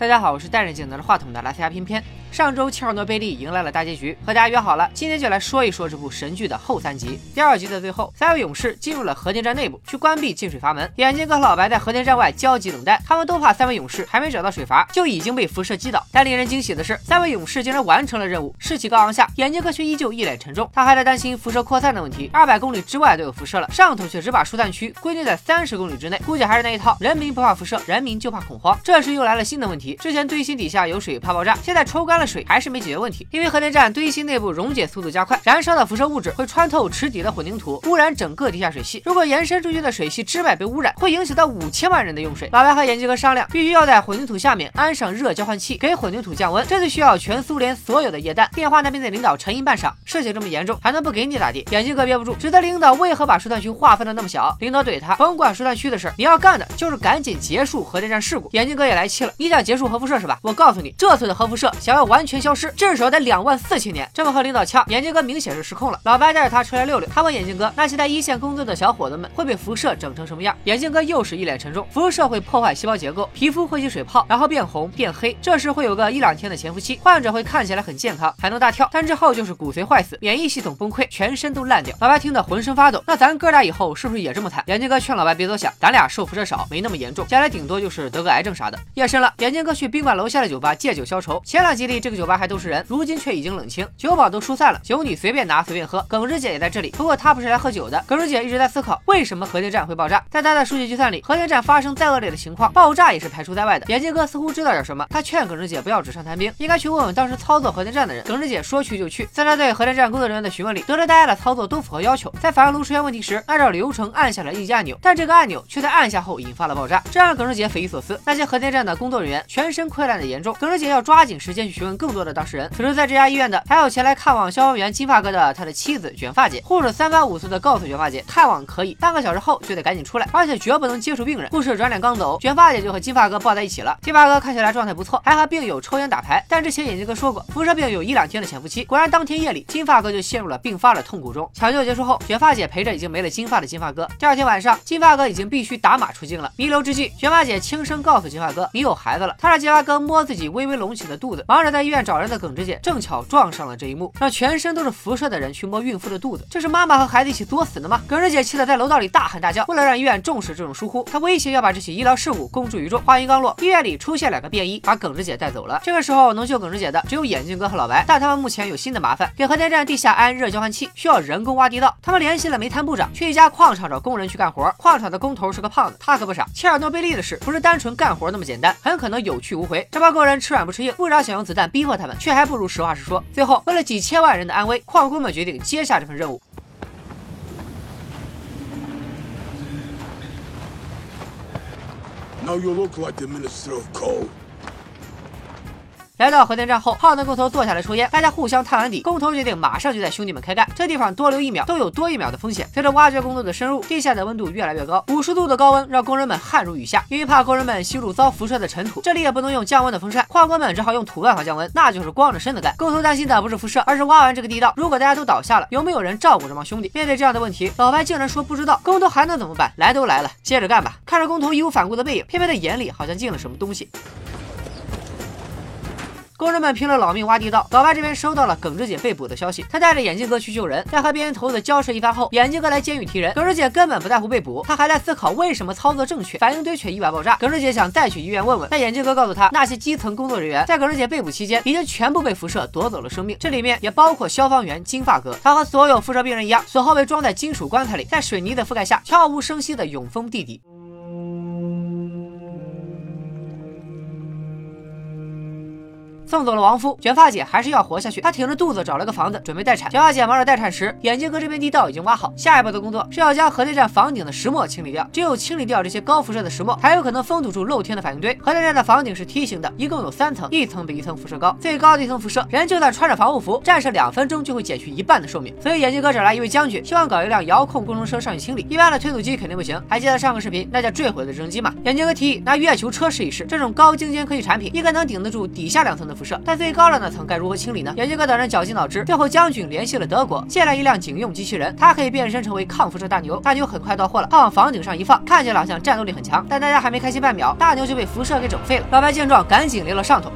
大家好，我是戴着镜拿着话筒的拉斯加偏偏。上周切尔诺贝利迎来了大结局，和大家约好了，今天就来说一说这部神剧的后三集。第二集的最后，三位勇士进入了核电站内部，去关闭进水阀门。眼镜哥和老白在核电站外焦急等待，他们都怕三位勇士还没找到水阀，就已经被辐射击倒。但令人惊喜的是，三位勇士竟然完成了任务，士气高昂下，眼镜哥却依旧一脸沉重。他还在担心辐射扩散的问题，二百公里之外都有辐射了，上头却只把疏散区规定在三十公里之内，估计还是那一套，人民不怕辐射，人民就怕恐慌。这时又来了新的问题，之前堆芯底下有水怕爆炸，现在抽干了水还是没解决。问题，因为核电站堆芯内部溶解速度加快，燃烧的辐射物质会穿透池底的混凝土，污染整个地下水系。如果延伸出去的水系之外被污染，会影响到五千万人的用水。老白和眼镜哥商量，必须要在混凝土下面安上热交换器，给混凝土降温。这就需要全苏联所有的液氮。电话那边的领导沉吟半晌，事情这么严重，还能不给你咋地？眼镜哥憋不住，指责领导为何把疏散区划分的那么小。领导怼他，甭管疏散区的事，你要干的就是赶紧结束核电站事故。眼镜哥也来气了，你想结束核辐射是吧？我告诉你，这次的核辐射想要完全消失，至少得两万四。四千年，这么和领导呛，眼镜哥明显是失控了。老白带着他出来溜溜，他问眼镜哥，那些在一线工作的小伙子们会被辐射整成什么样？眼镜哥又是一脸沉重，辐射会破坏细胞结构，皮肤会起水泡，然后变红变黑，这时会有个一两天的潜伏期，患者会看起来很健康，还能大跳，但之后就是骨髓坏死，免疫系统崩溃，全身都烂掉。老白听得浑身发抖，那咱哥俩以后是不是也这么惨？眼镜哥劝老白别多想，咱俩受辐射少，没那么严重，将来顶多就是得个癌症啥的。夜深了，眼镜哥去宾馆楼下的酒吧借酒消愁。前两集里这个酒吧还都是人，如今却已经冷清，酒保都。疏散了，酒你随便拿随便喝。耿直姐也在这里，不过她不是来喝酒的。耿直姐一直在思考，为什么核电站会爆炸？在她的数据计算里，核电站发生再恶劣的情况，爆炸也是排除在外的。眼镜哥似乎知道点什么，他劝耿直姐不要纸上谈兵，应该去问问当时操作核电站的人。耿直姐说去就去，在他对核电站工作人员的询问里，得知大家的操作都符合要求，在反应炉出现问题时，按照流程按下了应急按钮，但这个按钮却在按下后引发了爆炸，这让耿直姐匪夷所思。那些核电站的工作人员全身溃烂的严重，耿直姐要抓紧时间去询问更多的当事人。此时在这家医院的还有前来看望消防员金。发哥的他的妻子卷发姐，护士三番五次的告诉卷发姐，看望可以，半个小时后就得赶紧出来，而且绝不能接触病人。护士转脸刚走，卷发姐就和金发哥抱在一起了。金发哥看起来状态不错，还和病友抽烟打牌。但之前眼镜哥说过，辐射病有一两天的潜伏期。果然当天夜里，金发哥就陷入了病发的痛苦中。抢救结束后，卷发姐陪着已经没了金发的金发哥。第二天晚上，金发哥已经必须打马出镜了。弥留之际，卷发姐轻声告诉金发哥，你有孩子了。她让金发哥摸自己微微隆起的肚子。忙着在在医院找人的耿直姐，正巧撞上了这一幕，让全身都是辐射的人去摸。孕妇的肚子，这是妈妈和孩子一起作死的吗？耿直姐气得在楼道里大喊大叫。为了让医院重视这种疏忽，她威胁要把这起医疗事故公诸于众。话音刚落，医院里出现两个便衣，把耿直姐带走了。这个时候能救耿直姐的只有眼镜哥和老白，但他们目前有新的麻烦，给核电站地下安热交换器需要人工挖地道。他们联系了煤炭部长，去一家矿场找工人去干活。矿场的工头是个胖子，他可不傻。切尔诺贝利的事不是单纯干活那么简单，很可能有去无回。这帮工人吃软不吃硬，部长想用子弹逼迫他们，却还不如实话实说。最后，为了几千万人的安危，矿工们决定接下这份任务。Now you look like the Minister of Coal. 来到核电站后，胖子工头坐下来抽烟，大家互相探完底，工头决定马上就带兄弟们开干。这地方多留一秒都有多一秒的风险。随着挖掘工作的深入，地下的温度越来越高，五十度的高温让工人们汗如雨下。因为怕工人们吸入遭辐射的尘土，这里也不能用降温的风扇，矿工们只好用土办法降温，那就是光着身子干。工头担心的不是辐射，而是挖完这个地道，如果大家都倒下了，有没有人照顾这帮兄弟？面对这样的问题，老白竟然说不知道。工头还能怎么办？来都来了，接着干吧。看着工头义无反顾的背影，偏偏的眼里好像进了什么东西。工人们拼了老命挖地道，老白这边收到了耿直姐被捕的消息，他带着眼镜哥去救人，在和边缘头子交涉一番后，眼镜哥来监狱提人，耿直姐根本不在乎被捕，他还在思考为什么操作正确，反应堆却意外爆炸。耿直姐想再去医院问问，但眼镜哥告诉他，那些基层工作人员在耿直姐被捕期间，已经全部被辐射夺走了生命，这里面也包括消防员金发哥，他和所有辐射病人一样，死后被装在金属棺材里，在水泥的覆盖下悄无声息的永封地底。送走了亡夫，卷发姐还是要活下去。她挺着肚子找了个房子，准备待产。卷发姐忙着待产时，眼镜哥这边地道已经挖好，下一步的工作是要将核电站房顶的石墨清理掉。只有清理掉这些高辐射的石墨，才有可能封堵住露天的反应堆。核电站的房顶是梯形的，一共有三层，一层比一层辐射高。最高的一层辐射，人就算穿着防护服，站上两分钟就会减去一半的寿命。所以眼镜哥找来一位将军，希望搞一辆遥控工程车上去清理。一般的推土机肯定不行。还记得上个视频那架坠毁的直升机吗？眼镜哥提议拿月球车试一试，这种高精尖科技产品应该能顶得住底下两层的。辐射，但最高的那层该如何清理呢？眼镜哥等人绞尽脑汁，最后将军联系了德国，借来一辆警用机器人，它可以变身成为抗辐射大牛。大牛很快到货了，他往房顶上一放，看起来好像战斗力很强，但大家还没开心半秒，大牛就被辐射给整废了。老白见状，赶紧溜了上头。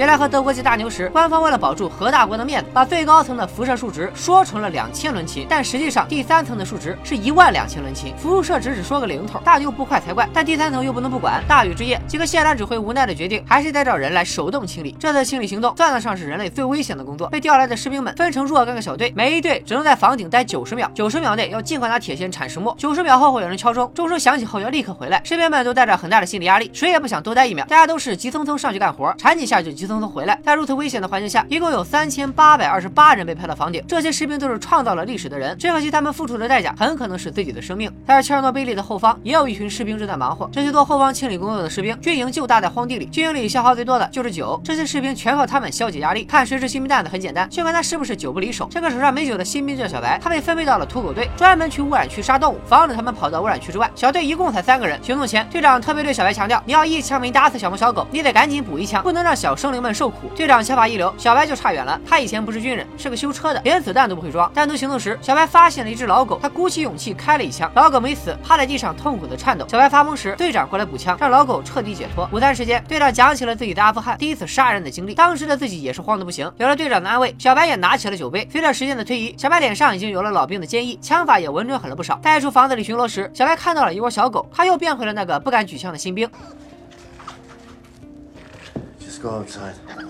原来和德国籍大牛时，官方为了保住核大国的面子，把最高层的辐射数值说成了两千伦琴，但实际上第三层的数值是一万两千伦琴。辐射值只说个零头，大牛不快才怪。但第三层又不能不管。大雨之夜，几个谢兰指挥无奈的决定，还是得找人来手动清理。这次清理行动算得上是人类最危险的工作。被调来的士兵们分成若干个小队，每一队只能在房顶待九十秒。九十秒内要尽快拿铁锨铲石墨。九十秒后会有人敲钟，钟声响起后要立刻回来。士兵们都带着很大的心理压力，谁也不想多待一秒。大家都是急匆匆上去干活，铲几下就急匆匆回来。在如此危险的环境下，一共有三千八百二十八人被派到房顶。这些士兵都是创造了历史的人，只可惜他们付出的代价很可能是自己的生命。在切尔诺贝利的后方，也有一群士兵正在忙活。这些做后方清理工作的士兵，军营就搭在荒地里，军营里消耗最多的就是酒。这些士兵全靠他们消解压力。看谁是新兵蛋子很简单，就看他是不是酒不离手。这个手上没酒的新兵叫小白，他被分配到了土狗队，专门去污染区杀动物，防止他们跑到污染区之外。小队一共才三个人。行动前，队长特别对小白强调：你要一枪没打死小猫小狗，你得赶紧补一枪，不能让小生灵们受苦。队长枪法一流。小白就差远了，他以前不是军人，是个修车的，连子弹都不会装。单独行动时，小白发现了一只老狗，他鼓起勇气开了一枪，老狗没死，趴在地上痛苦的颤抖。小白发疯时，队长过来补枪，让老狗彻底解脱。午餐时间，队长讲起了自己在阿富汗第一次杀人的经历，当时的自己也是慌得不行。有了队长的安慰，小白也拿起了酒杯。随着时间的推移，小白脸上已经有了老兵的坚毅，枪法也稳准狠了不少。带出房子里巡逻时，小白看到了一窝小狗，他又变回了那个不敢举枪的新兵。Go outside.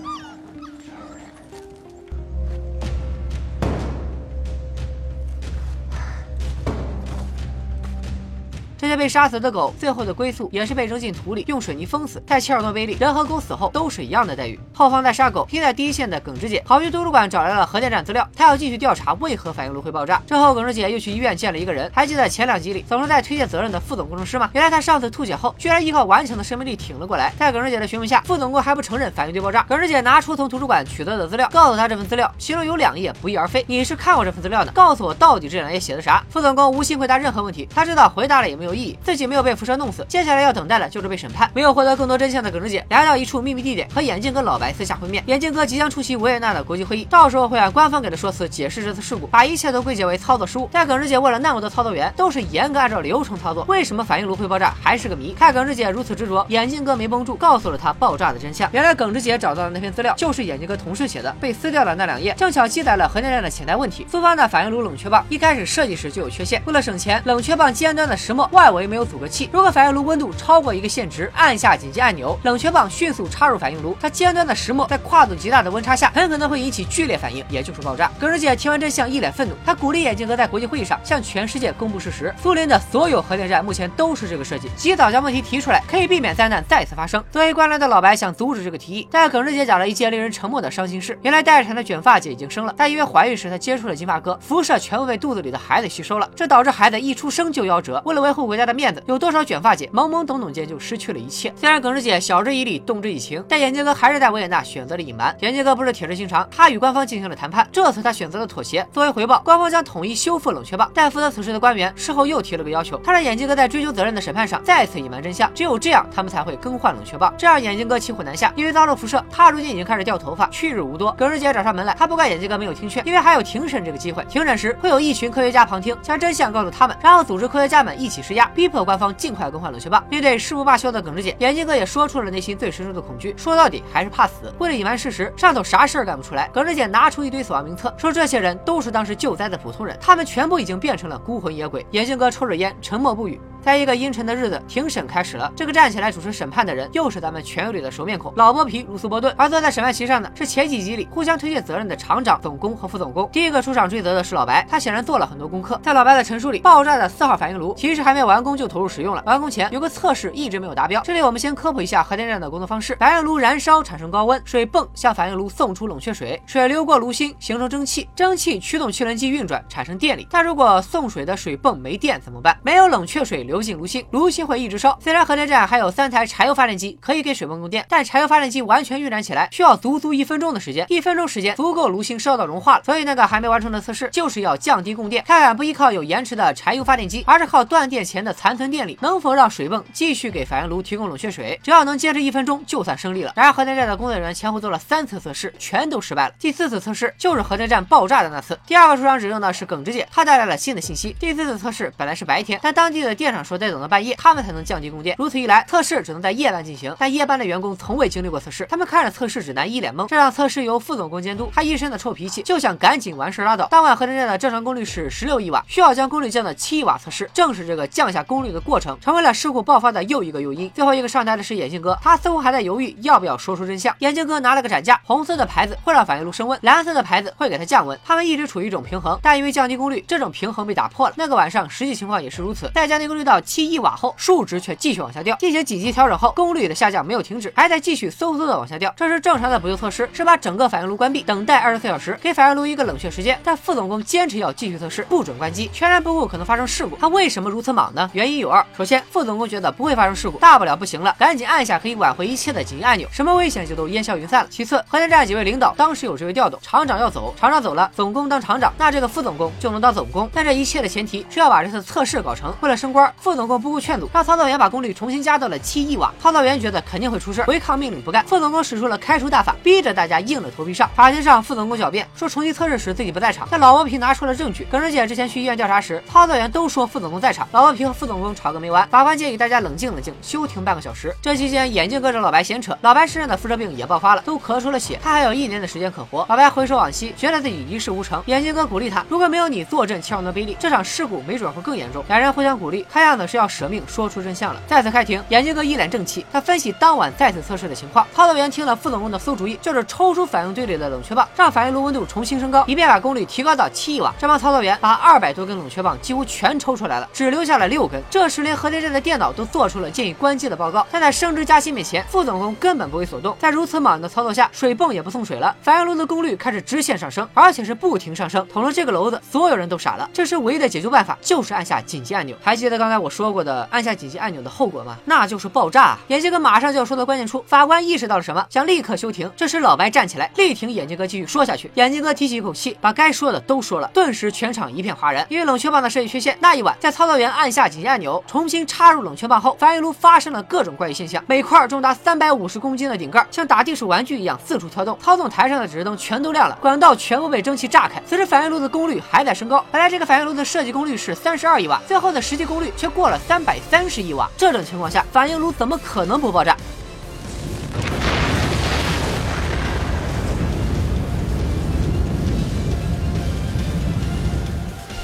被杀死的狗，最后的归宿也是被扔进土里，用水泥封死。在切尔诺贝利，人和狗死后都是一样的待遇。后方在杀狗，拼在第一线的耿直姐跑去图书馆找来了核电站资料，她要继续调查为何反应炉会爆炸。之后，耿直姐又去医院见了一个人，还记得前两集里总是在推卸责任的副总工程师吗？原来他上次吐血后，居然依靠顽强的生命力挺了过来。在耿直姐的询问下，副总工还不承认反应堆爆炸。耿直姐拿出从图书馆取得的资料，告诉他这份资料其中有两页不翼而飞。你是看过这份资料的？告诉我到底这两页写的啥？副总工无心回答任何问题，他知道回答了也没有意自己没有被。辐射弄死，接下来要等待的就是被审判。没有获得更多真相的耿直姐来到一处秘密地点，和眼镜哥老白私下会面。眼镜哥即将出席维也纳的国际会议，到时候会按官方给的说辞解释这次事故，把一切都归结为操作失误。但耿直姐问了那么多操作员，都是严格按照流程操作，为什么反应炉会爆炸还是个谜。看耿直姐如此执着，眼镜哥没绷住，告诉了他爆炸的真相。原来耿直姐找到的那篇资料就是眼镜哥同事写的，被撕掉的那两页正巧记载了核电站的潜在问题。苏方的反应炉冷却棒一开始设计时就有缺陷，为了省钱，冷却棒尖端的石墨外围没有阻隔器，如果反应炉温度超过一个限值，按下紧急按钮，冷却棒迅速插入反应炉。它尖端的石墨在跨度极大的温差下，很可能会引起剧烈反应，也就是爆炸。耿直姐听完真相，一脸愤怒。她鼓励眼镜哥在国际会议上向全世界公布事实：苏联的所有核电站目前都是这个设计，及早将问题提出来，可以避免灾难再次发生。作为官僚的老白想阻止这个提议，但耿直姐讲了一件令人沉默的伤心事：原来待产的卷发姐已经生了，但因为怀孕时她接触了金发哥，辐射全部被肚子里的孩子吸收了，这导致孩子一出生就夭折。为了维护国家家的面子，有多少卷发姐懵懵懂懂间就。失去了一切。虽然耿直姐晓之以理，动之以情，但眼镜哥还是在维也纳选择了隐瞒。眼镜哥不是铁石心肠，他与官方进行了谈判。这次他选择了妥协。作为回报，官方将统一修复冷却棒。但负责此事的官员事后又提了个要求，他让眼镜哥在追究责任的审判上再次隐瞒真相。只有这样，他们才会更换冷却棒。这让眼镜哥骑虎难下，因为遭受辐射，他如今已经开始掉头发，去日无多。耿直姐找上门来，他不怪眼镜哥没有听劝，因为还有庭审这个机会。庭审时会有一群科学家旁听，将真相告诉他们，然后组织科学家们一起施压，逼迫官方尽快更换冷却棒。面对誓不罢休的耿直姐，眼镜。哥也说出了内心最深处的恐惧，说到底还是怕死。为了隐瞒事实，上头啥事儿干不出来。耿直姐拿出一堆死亡名册，说这些人都是当时救灾的普通人，他们全部已经变成了孤魂野鬼。眼镜哥抽着烟，沉默不语。在一个阴沉的日子，庭审开始了。这个站起来主持审判的人，又是咱们全友里的熟面孔老剥皮鲁斯伯顿。而坐在审判席上的是前几集里互相推卸责任的厂长、总工和副总工。第一个出场追责的是老白，他显然做了很多功课。在老白的陈述里，爆炸的四号反应炉其实还没完工就投入使用了。完工前有个测试一直没有达标。这里我们先科普一下核电站的工作方式：反应炉燃烧产生高温，水泵向反应炉送出冷却水，水流过炉心形成蒸汽，蒸汽驱动汽轮机运转产生电力。但如果送水的水泵没电怎么办？没有冷却水流。进炉心，炉心会一直烧。虽然核电站还有三台柴油发电机可以给水泵供电，但柴油发电机完全运转起来需要足足一分钟的时间，一分钟时间足够炉心烧到融化了。所以那个还没完成的测试就是要降低供电，看看不依靠有延迟的柴油发电机，而是靠断电前的残存电力，能否让水泵继续给反应炉提供冷却水。只要能坚持一分钟，就算胜利了。然而核电站的工作人员前后做了三次测试，全都失败了。第四次测试就是核电站爆炸的那次。第二个受伤指证的是耿直姐，她带来了新的信息。第四次测试本来是白天，但当地的电厂说得等到半夜，他们才能降低供电。如此一来，测试只能在夜班进行。但夜班的员工从未经历过测试，他们看着测试指南一脸懵。这场测试由副总工监督，他一身的臭脾气，就想赶紧完事拉倒。当晚核电站的正常功率是十六亿瓦，需要将功率降到七亿瓦测试。正是这个降下功率的过程，成为了事故爆发的又一个诱因。最后一个上台的是眼镜哥，他似乎还在犹豫要不要说出真相。眼镜哥拿了个展架，红色的牌子会让反应炉升温，蓝色的牌子会给它降温。他们一直处于一种平衡，但因为降低功率，这种平衡被打破了。那个晚上实际情况也是如此。在降低功率到到七亿瓦后，数值却继续往下掉。进行紧急调整后，功率的下降没有停止，还在继续嗖嗖的往下掉。这是正常的补救措施，是把整个反应炉关闭，等待二十四小时，给反应炉一个冷却时间。但副总工坚持要继续测试，不准关机，全然不顾可能发生事故。他为什么如此莽呢？原因有二。首先，副总工觉得不会发生事故，大不了不行了，赶紧按下可以挽回一切的紧急按钮，什么危险就都烟消云散了。其次，核电站几位领导当时有职位调动，厂长要走，厂长走了，总工当厂长，那这个副总工就能当总工。但这一切的前提是要把这次测试搞成。为了升官，副总工不顾劝阻，让操作员把功率重新加到了七亿瓦。操作员觉得肯定会出事，违抗命令不干。副总工使出了开除大法，逼着大家硬着头皮上。法庭上，副总工狡辩说重新测试时自己不在场，但老王皮拿出了证据。耿直姐之前去医院调查时，操作员都说副总工在场。老王皮和副总工吵个没完，法官建议大家冷静冷静，休庭半个小时。这期间，眼镜哥找老白闲扯，老白身上的辐射病也爆发了，都咳出了血，他还有一年的时间可活。老白回首往昔，觉得自己一事无成。眼镜哥鼓励他，如果没有你坐镇切尔诺贝利，这场事故没准会更严重。两人互相鼓励，看样子是要舍命说出真相了。再次开庭，眼镜哥一脸正气，他分析当晚再次测试的情况。操作员听了副总工的馊主意，就是抽出反应堆里的冷却棒，让反应炉温度重新升高，以便把功率提高到七亿瓦。这帮操作员把二百多根冷却棒几乎全抽出来了，只留下了六根。这时连核电站的电脑都做出了建议关机的报告。但在升职加薪面前，副总工根本不为所动。在如此莽的操作下，水泵也不送水了，反应炉的功率开始直线上升，而且是不停上升。捅了这个篓子，所有人都傻了。这时唯一的解救办法就是按下紧急按钮。还记得刚才我说过的按下紧急按钮的后果吗？那就是爆炸。眼镜哥马上就要说到关键处，法官意识到了什么，想立刻休庭。这时老白站起来力挺眼镜哥继续说下去。眼镜哥提起一口气，把该说的都说了。顿时全场一片哗然。因为冷却棒的设计缺陷，那一晚在操作员按下紧急按钮，重新插入冷却棒后，反应炉发生了各种怪异现象。每块重达三百五十公斤的顶盖像打地鼠玩具一样四处跳动，操纵台上的指示灯全都亮了，管道全部被蒸汽炸开。此时反应炉的功率还在升高，本来这个反应炉的设计功率是三十二亿瓦，最后的实际功率却过了三百三十亿瓦。这种情况下，反应炉怎么可能不爆炸？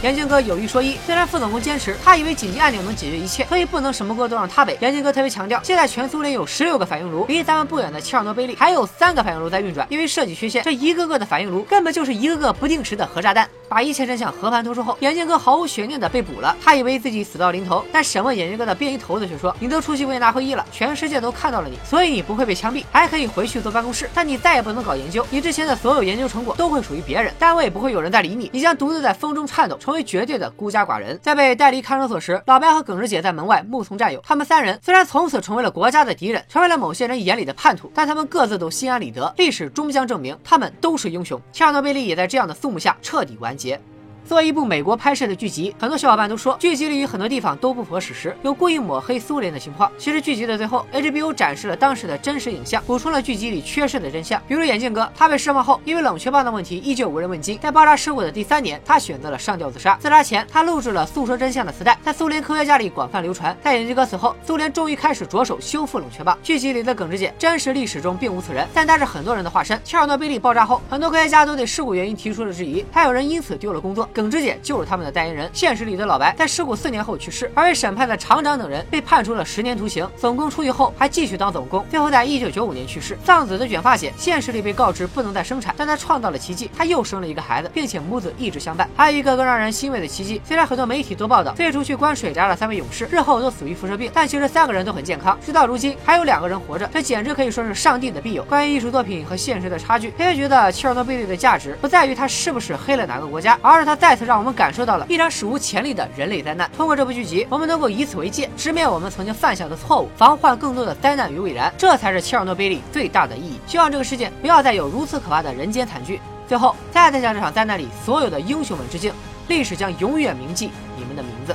眼镜哥有一说一，虽然副总工坚持，他以为紧急按钮能解决一切，所以不能什么锅都让他背。眼镜哥特别强调，现在全苏联有十六个反应炉，离咱们不远的切尔诺贝利还有三个反应炉在运转。因为设计缺陷，这一个个的反应炉根本就是一个个不定时的核炸弹。把一切真相和盘托出后，眼镜哥毫无悬念的被捕了。他以为自己死到临头，但审问眼镜哥的便衣头子却说：“你都出席维也纳会议了，全世界都看到了你，所以你不会被枪毙，还可以回去坐办公室。但你再也不能搞研究，你之前的所有研究成果都会属于别人，单位不会有人再理你，你将独自在风中颤抖，成为绝对的孤家寡人。”在被带离看守所时，老白和耿直姐在门外目送战友。他们三人虽然从此成为了国家的敌人，成为了某些人眼里的叛徒，但他们各自都心安理得。历史终将证明，他们都是英雄。切尔诺贝利也在这样的肃穆下彻底完节。作为一部美国拍摄的剧集，很多小伙伴都说剧集里有很多地方都不符合史实，有故意抹黑苏联的情况。其实剧集的最后，HBO 展示了当时的真实影像，补充了剧集里缺失的真相。比如眼镜哥，他被释放后，因为冷却棒的问题依旧无人问津。在爆炸事故的第三年，他选择了上吊自杀。自杀前，他录制了诉说真相的磁带，在苏联科学家里广泛流传。在眼镜哥死后，苏联终于开始着手修复冷却棒。剧集里的耿直姐，真实历史中并无此人，但她是很多人的化身。切尔诺贝利爆炸后，很多科学家都对事故原因提出了质疑，还有人因此丢了工作。耿直姐就是他。们的代言人，现实里的老白在事故四年后去世，而被审判的厂长等人被判处了十年徒刑。总工出狱后还继续当总工，最后在一九九五年去世。丧子的卷发姐，现实里被告知不能再生产，但她创造了奇迹，她又生了一个孩子，并且母子一直相伴。还有一个更让人欣慰的奇迹，虽然很多媒体都报道废除去关水闸的三位勇士日后都死于辐射病，但其实三个人都很健康，直到如今还有两个人活着，这简直可以说是上帝的庇佑。关于艺术作品和现实的差距，科学觉得切尔诺贝利的价值不在于它是不是黑了哪个国家，而是它在。再次让我们感受到了一场史无前例的人类灾难。通过这部剧集，我们能够以此为戒，直面我们曾经犯下的错误，防患更多的灾难于未然。这才是切尔诺贝利最大的意义。希望这个世界不要再有如此可怕的人间惨剧。最后，再次向这场灾难里所有的英雄们致敬，历史将永远铭记你们的名字。